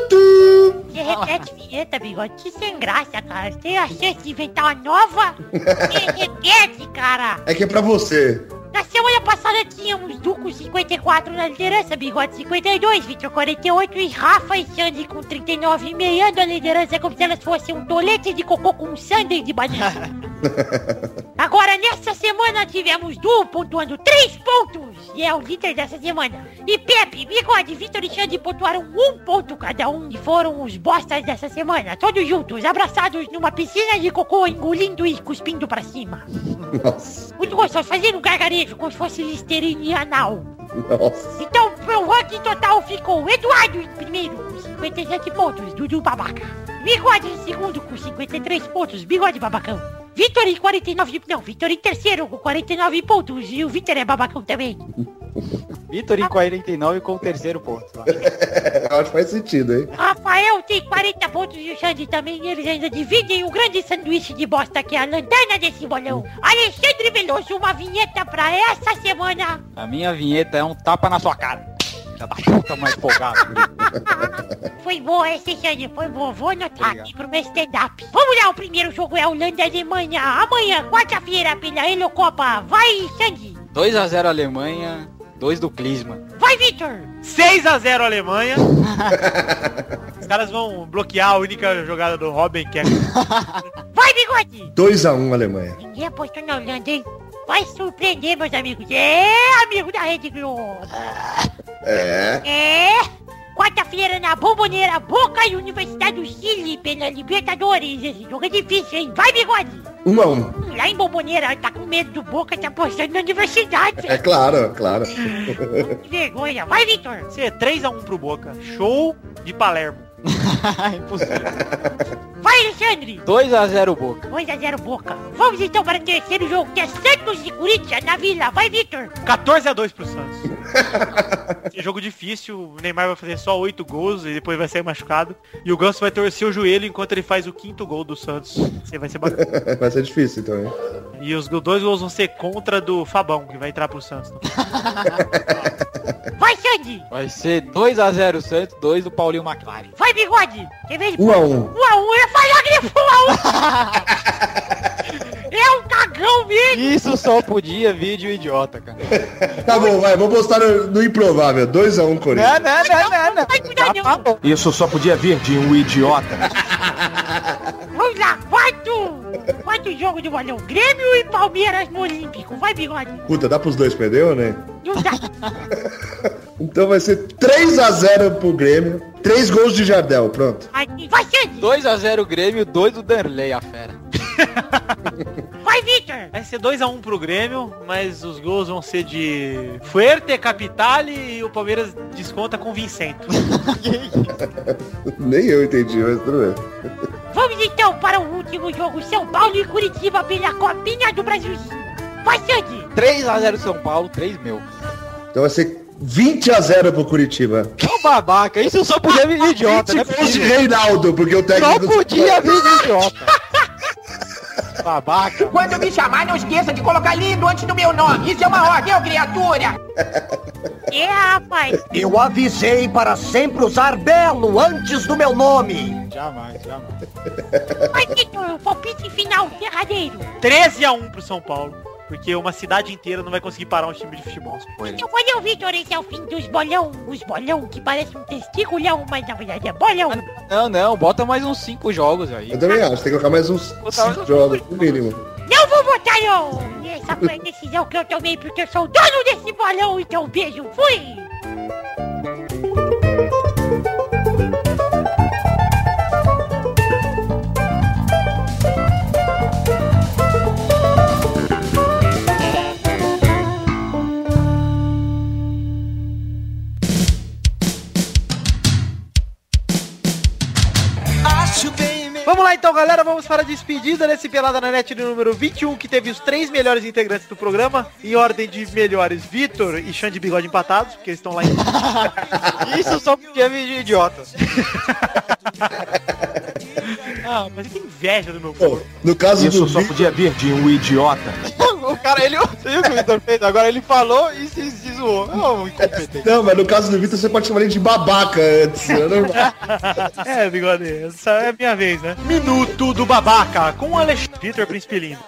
Você repete vinheta, Bigode. Que sem graça, cara. Você tem a chance de inventar uma nova? [LAUGHS] Você repete, cara. É que é pra você. Na semana passada tínhamos Duco 54 na liderança, Bigode 52, Vitor 48 e Rafa e Sandy com 39 meando a liderança como se elas fossem um tolete de cocô com sundae de banana. [LAUGHS] [LAUGHS] Agora, nessa semana tivemos Du pontuando 3 pontos e é o líder dessa semana. E Pepe, Bigode, Vitor e Sandy pontuaram um ponto cada um e foram os bostas dessa semana. Todos juntos, abraçados numa piscina de cocô, engolindo e cuspindo pra cima. Nossa, Muito gostoso, fazendo um gargarejo como se fosse listerine anal. nossa. Então, o ranking total ficou Eduardo em primeiro, com 57 pontos, Dudu Babaca. Bigode em segundo, com 53 pontos, Bigode Babacão. Vitor em 49, não, Vitor em terceiro, com 49 pontos, e o Vitor é babacão também. Vitor em 49 com o terceiro ponto. [LAUGHS] Eu acho que faz sentido, hein? Rafael tem 40 pontos e o Xande também. E eles ainda dividem o grande sanduíche de bosta que é a lanterna desse bolão. Alexandre Veloso, uma vinheta pra essa semana. A minha vinheta é um tapa na sua cara. Já da puta mais folgado. [LAUGHS] Foi boa essa, Xande, foi boa. Vou anotar aqui pro meu stand-up. Vamos lá, o primeiro jogo é Holanda e Alemanha. Amanhã, quarta-feira, pela Helocopa. Vai, Xande. 2x0 Alemanha, 2 do Klinsmann. Vai, Vitor. 6x0 Alemanha. [LAUGHS] Os caras vão bloquear a única jogada do Robin, que é... Vai, Bigode. 2x1 Alemanha. Ninguém apostou na Holanda, hein? Vai surpreender, meus amigos. É, amigo da Rede Globo. É. É. Quarta-feira na Bomboneira, Boca e Universidade do Chile pela Libertadores. Esse jogo é difícil, hein? Vai, Bigode. 1x1. Lá em Bomboneira, tá com medo do Boca, tá apostando na universidade. É claro, claro. [LAUGHS] Que vergonha. Vai, Vitor. Vai ser 3x1 pro Boca. Show de Palermo. [LAUGHS] Impossível. [LAUGHS] Vai, Alexandre. 2x0 Boca. 2x0 Boca. Vamos então para o terceiro jogo, que é Santos e Corinthians na Vila. Vai, Vitor. 14x2 pro Santos. Esse jogo difícil, o Neymar vai fazer só 8 gols e depois vai sair machucado. E o Ganso vai torcer o joelho enquanto ele faz o quinto gol do Santos. Isso vai ser bacana. [LAUGHS] Vai ser difícil então, hein? E os dois gols vão ser contra do Fabão, que vai entrar pro Santos. [LAUGHS] Vai, Sandy. Vai ser 2x0 Santos, 2 do Paulinho McLaren. Vai, Bigode. Quer ver? 1x1. 1x1. Eu ia falar que ele foi 1x1. [LAUGHS] É um cagão mesmo. Isso só podia vídeo idiota, cara. [LAUGHS] Tá bom, vai, vou postar no, no improvável. 2x1 Corinthians. Não, não, não, não, não. Vai cuidar não. Isso só podia vir de um idiota. [LAUGHS] Vamos lá, quarto. Quarto jogo do bolão. Grêmio e Palmeiras no Olímpico. Vai, Bigode. Puta, dá pros dois perder, né? Não dá. [LAUGHS] Então vai ser 3x0 pro Grêmio. 3 gols de Jardel, pronto. Vai, vai Sandy. 2x0 Grêmio, 2 do Derlei, a fera. Vai, Victor. Vai ser 2x1 pro Grêmio, mas os gols vão ser de Fuerte, Capitale e o Palmeiras desconta com Vincento. [LAUGHS] Nem eu entendi, mas tudo bem. Vamos então para o último jogo. São Paulo e Curitiba pela Copinha do Brasilzinho. Vai, Sandy. 3x0 São Paulo, 3 meu. Então vai ser 20x0 pro Curitiba. Ô babaca, isso só podia vir de idiota, né? Se fosse Reinaldo, porque o Só técnico... podia vir de idiota. Babaca. Quando me chamar, não esqueça de colocar lindo antes do meu nome. Isso é uma ordem, ô criatura. [LAUGHS] É, rapaz. Eu avisei para sempre usar Belo antes do meu nome. Jamais, jamais. Vai, Victor. O palpite final, derradeiro. 13x1 pro São Paulo. Porque uma cidade inteira não vai conseguir parar um time de futebol. Então, valeu, Victor. Esse é o fim dos bolão. Os bolão que parecem um testículão, mas na verdade é bolão. Não, não, bota mais uns 5 jogos aí. Eu também acho, tem que colocar mais uns Botar 5 jogos, no mínimo. Não vou votar, não. Essa foi a decisão que eu tomei porque eu sou o dono desse bolão. Então, beijo. Fui. Vamos lá então, galera. Vamos para a despedida desse Pelada na Net número 21, que teve os três melhores integrantes do programa. Em ordem de melhores, Vitor e Xande Bigode empatados, porque eles estão lá em... [LAUGHS] Isso só vir de idiota. [LAUGHS] [LAUGHS] Ah, mas que inveja do meu Pô, corpo. no caso Isso do só podia vir de um idiota. [LAUGHS] O cara, ele. Você viu o que o Vitor fez? Agora ele falou e se, se zoou. Ô, incompetente. Não, mas no caso do Vitor você pode chamar ele de babaca antes. é normal. [LAUGHS] É, Bigode, essa é a minha vez, né? Minuto do Babaca, com o Alexandre Vitor Príncipe Lindo.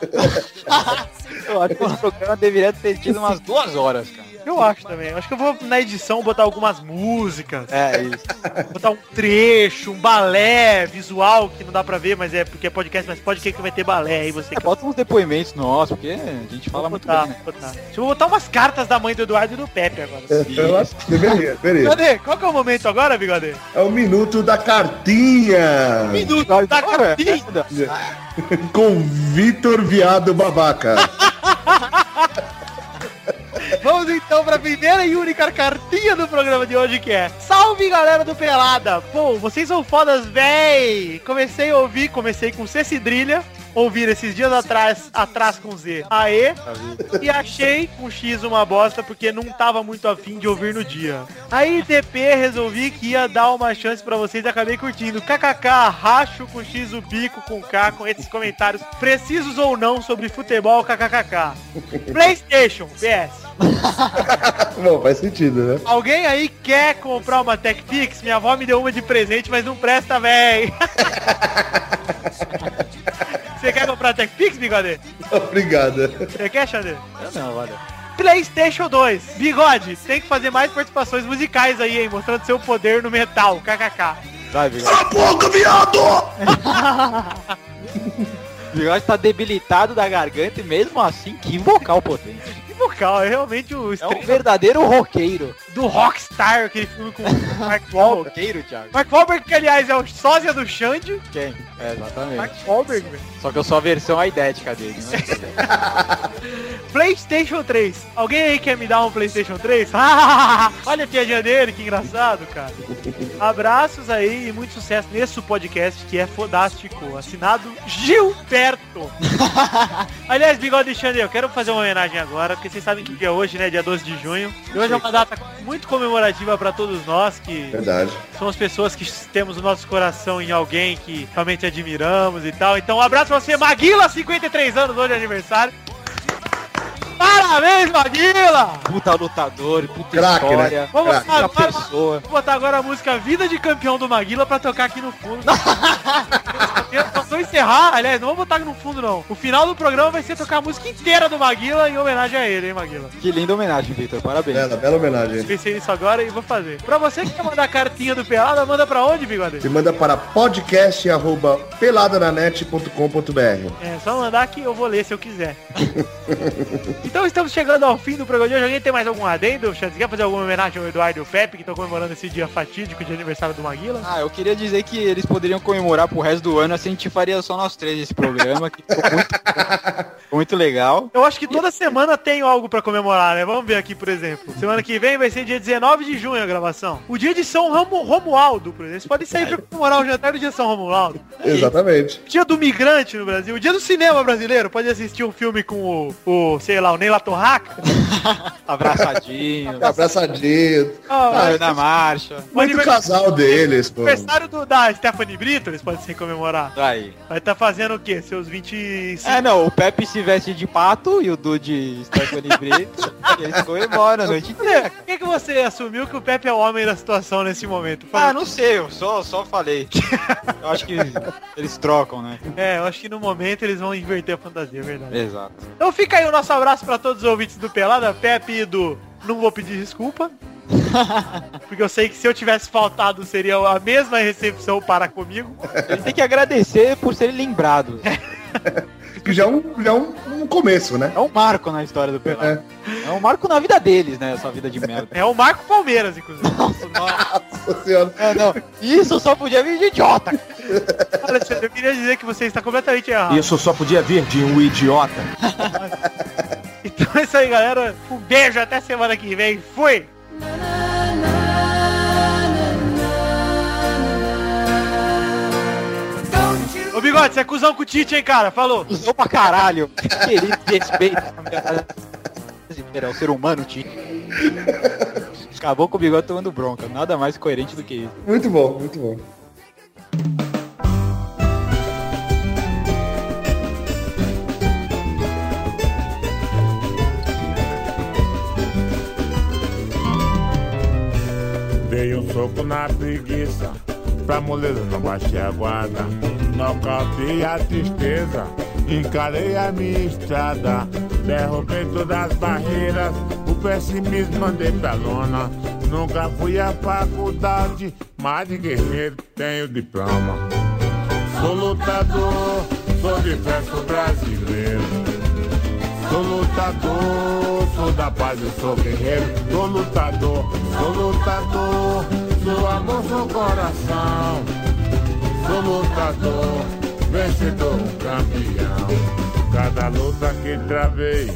Eu acho que esse programa deveria ter tido umas duas horas, cara. Eu acho também. Eu acho que eu vou na edição botar algumas músicas, É, isso. botar um trecho, um balé visual que não dá pra ver, mas é porque é podcast, mas pode que vai ter balé aí você É, bota uns depoimentos nossos, porque a gente fala Vou muito botar, bem, né? vou botar. Deixa eu botar umas cartas da mãe do Eduardo e do Pepe agora. Eu acho que deveria, deveria. Cadê? Qual que é o momento agora, Bigode? É o minuto da cartinha. Minuto Vai, da cartinha. Com Vitor Viado Babaca. [LAUGHS] [LAUGHS] Vamos então pra primeira e única cartinha do programa de hoje que é Salve galera do Pelada! Pô, vocês são fodas, véi! Comecei a ouvir, comecei com C Cidrilha, ouvir esses dias atrás, atrás com Z, aê, e achei com X uma bosta porque não tava muito afim de ouvir no dia. Aí TP resolvi que ia dar uma chance pra vocês e acabei curtindo. KKK, racho com X o bico com K com esses comentários precisos ou não sobre futebol KKKK. PlayStation, PS. [LAUGHS] Bom, faz sentido, né? Alguém aí quer comprar uma TechPix? Minha avó me deu uma de presente, mas não presta, véi. [LAUGHS] Você quer comprar TechPix, bigode? Obrigado. Você quer, Xander? Eu não, olha. PlayStation 2. Bigode, tem que fazer mais participações musicais aí, hein? Mostrando seu poder no metal. KKK. Vai, Bigode. Cala a boca, viado! O [LAUGHS] Bigode tá debilitado da garganta e mesmo assim, que vocal potente. Que vocal, é realmente o É um verdadeiro roqueiro. Do Rockstar, aquele filme com [LAUGHS] o Mark Wahlberg. Roqueiro, Thiago. Mark Wahlberg, que aliás é o sósia do Xande. Quem? É, exatamente. Mark Wahlberg, velho. Só que eu sou a versão aidética dele, né? [LAUGHS] PlayStation 3. Alguém aí quer me dar um PlayStation 3? [LAUGHS] Olha a piadinha dele, que engraçado, cara. Abraços aí e muito sucesso nesse podcast que é fodástico. Assinado Gilberto. Aliás, Bigode e Xander, eu quero fazer uma homenagem agora, porque vocês sabem que dia é hoje, né? Dia 12 de junho. E hoje é uma data muito comemorativa pra todos nós que Verdade. somos pessoas que temos o nosso coração em alguém que realmente admiramos e tal. Então, um abraço pra você, Maguila, 53 anos, hoje é aniversário. Parabéns, Maguila! Puta lutador, puta Craque, né? história. Vamos Craque. lá, Puta pessoa. Vou botar agora a música Vida de Campeão do Maguila pra tocar aqui no fundo. [LAUGHS] Só vou encerrar, aliás, não vou botar no fundo não. O final do programa vai ser tocar a música inteira do Maguila em homenagem a ele, hein, Maguila? Que linda homenagem, Victor. Parabéns. Bela, bela homenagem. Pensei nisso agora e vou fazer. Pra você que quer mandar cartinha do Pelada, manda pra onde, Bigode? Você manda para podcast.peladananet.com.br É, só mandar que eu vou ler se eu quiser. [LAUGHS] então estamos chegando ao fim do programa de hoje. Alguém tem mais algum adendo? Você quer fazer alguma homenagem ao Eduardo e ao Pepe, que estão comemorando esse dia fatídico de aniversário do Maguila? Ah, eu queria dizer que eles poderiam comemorar pro resto do ano, assim a gente faria só nós três esse programa, que ficou muito, muito legal. Eu acho que toda semana tem algo pra comemorar, né? Vamos ver aqui, por exemplo. Semana que vem vai ser dia 19 de junho a gravação. O dia de São Romu- Romualdo, por exemplo. Vocês podem sair pra comemorar o jantar do dia de São Romualdo. Exatamente. Dia do migrante no Brasil. O dia do cinema brasileiro. Pode assistir um filme com o, o sei lá, o Neila Torraca. [LAUGHS] Abraçadinho. Abraçadinho. Ah, Ah, na marcha. o Muito aniversário- casal deles, pô. aniversário do, da Stephanie Brito, eles podem se comemorar. Aí. Vai estar fazendo o quê? Seus 25... É, não, o Pepe se veste de pato e o Du de Stephanie Brito. e [LAUGHS] eles comemoram a noite inteira. Por que, que você assumiu que o Pepe é o homem da situação nesse momento? Ah, não sei, eu só, só falei. [LAUGHS] Eu acho que eles trocam, né? É, eu acho que no momento eles vão inverter a fantasia, é verdade. Exato. Então fica aí o nosso abraço pra todos os ouvintes do Pelada, Pepe e do Não Vou Pedir Desculpa. [LAUGHS] Porque eu sei que se eu tivesse faltado seria a mesma recepção para comigo. Ele tem que agradecer por serem lembrados. [LAUGHS] Que já é um, já é um, um começo, né? É um marco na história do Pelado. É um marco na vida deles, né? Essa vida de [LAUGHS] merda. É o Marco Palmeiras, inclusive. Nossa senhora. É, não. Isso só podia vir de idiota. Alexandre, eu queria dizer que você está completamente errado. Isso só podia vir de um idiota. Então é isso aí, galera. Um beijo, até semana que vem. Fui! Ô Bigode, você é cuzão com o Tite, hein, cara? Falou. Usou pra caralho. Querido, respeito. É o ser humano, tio. Acabou com o bigode tomando bronca. Nada mais coerente do que isso. Muito bom, muito bom. Soco na preguiça, pra moleza não baixei a guarda. Nocauteei a tristeza, encarei a minha estrada. Derrubei todas as barreiras, o pessimismo mandei pra lona. Nunca fui à faculdade, mas de guerreiro tenho diploma. Sou lutador, sou de verso brasileiro. Sou lutador, sou da paz, eu sou guerreiro. Sou lutador, sou lutador, sou amor, sou coração. Sou lutador, vencedor, campeão. Cada luta que travei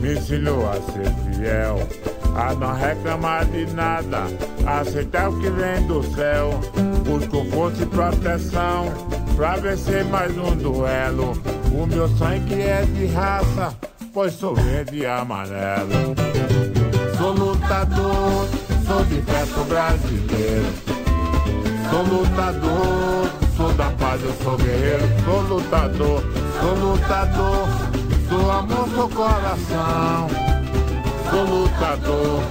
me ensinou a ser fiel. A não reclamar de nada, aceitar o que vem do céu. Busco força e proteção pra vencer mais um duelo. O meu sangue é de raça, pois sou verde e amarelo. Brasileiro. Sou lutador, sou da paz, eu sou guerreiro. Sou lutador, sou lutador, sou amor, sou coração. Sou lutador,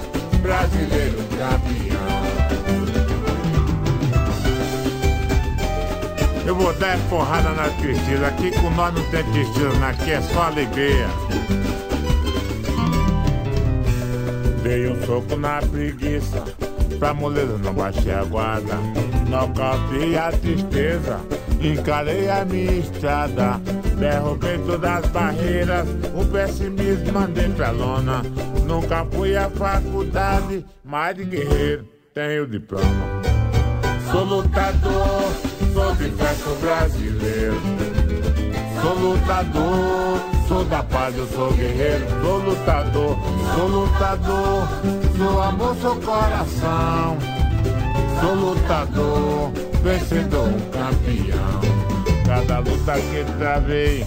brasileiro campeão. Eu vou dar porrada na tristeza. Aqui com nós não tem tristeza, aqui é só alegria. Dei um soco na preguiça, pra moleza não baixei a guarda. Nocauteei a tristeza, encarei a minha estrada. Derrubei todas as barreiras, o pessimismo mandei pra lona. Nunca fui à faculdade, mas de guerreiro tenho diploma. Sou lutador, sou de festa brasileiro. Sou lutador, sou da paz, eu sou guerreiro. Sou lutador, sou lutador, sou amor, sou coração. Sou lutador, vencedor, campeão. Cada luta que travei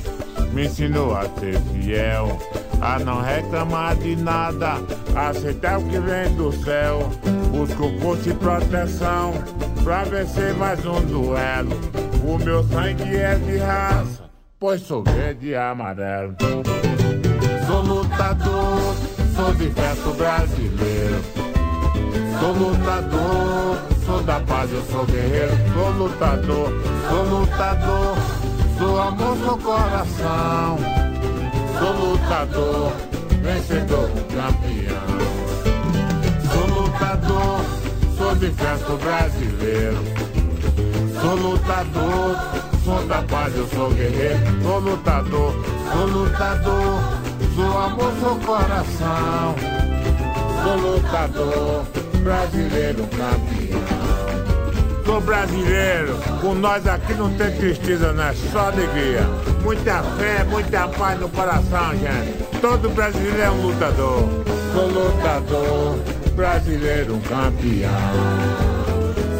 me ensinou a ser fiel. A não reclamar de nada, aceitar o que vem do céu. Busco força e proteção pra vencer mais um duelo. O meu sangue é de raça, pois sou verde e amarelo. Sou lutador, sou de festa brasileiro. Sou lutador, sou da paz, eu sou guerreiro. Sou lutador, sou lutador, sou amor, sou coração. Sou lutador, vencedor, campeão. Sou lutador, sou de festa brasileiro. Sou lutador, sou da paz, eu sou guerreiro. Sou lutador, sou lutador, sou amor, sou coração. Sou lutador, brasileiro campeão. Sou brasileiro, com nós aqui não tem tristeza, não é só alegria. Muita fé, muita paz no coração, gente. Todo brasileiro é um lutador. Sou lutador, brasileiro campeão.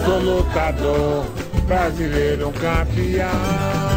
Sou lutador, brasileiro campeão.